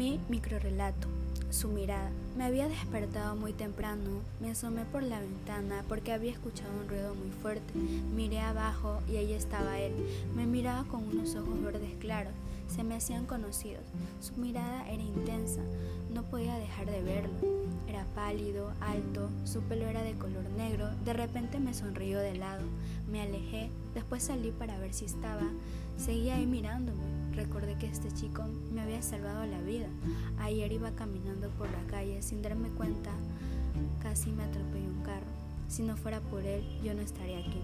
Microrelato. Su mirada. Me había despertado muy temprano. Me asomé por la ventana porque había escuchado un ruido muy fuerte. Miré abajo y ahí estaba él. Me miraba con unos ojos verdes claros. Se me hacían conocidos. Su mirada era intensa. No podía dejar de verlo. Era pálido, alto, su pelo era de color negro. De repente me sonrió de lado. Me alejé. Después salí para ver si estaba. Seguía ahí mirándome. Recordé que este chico me había salvado la vida. Ayer iba caminando por la calle sin darme cuenta, casi me atropelló un carro. Si no fuera por él, yo no estaría aquí.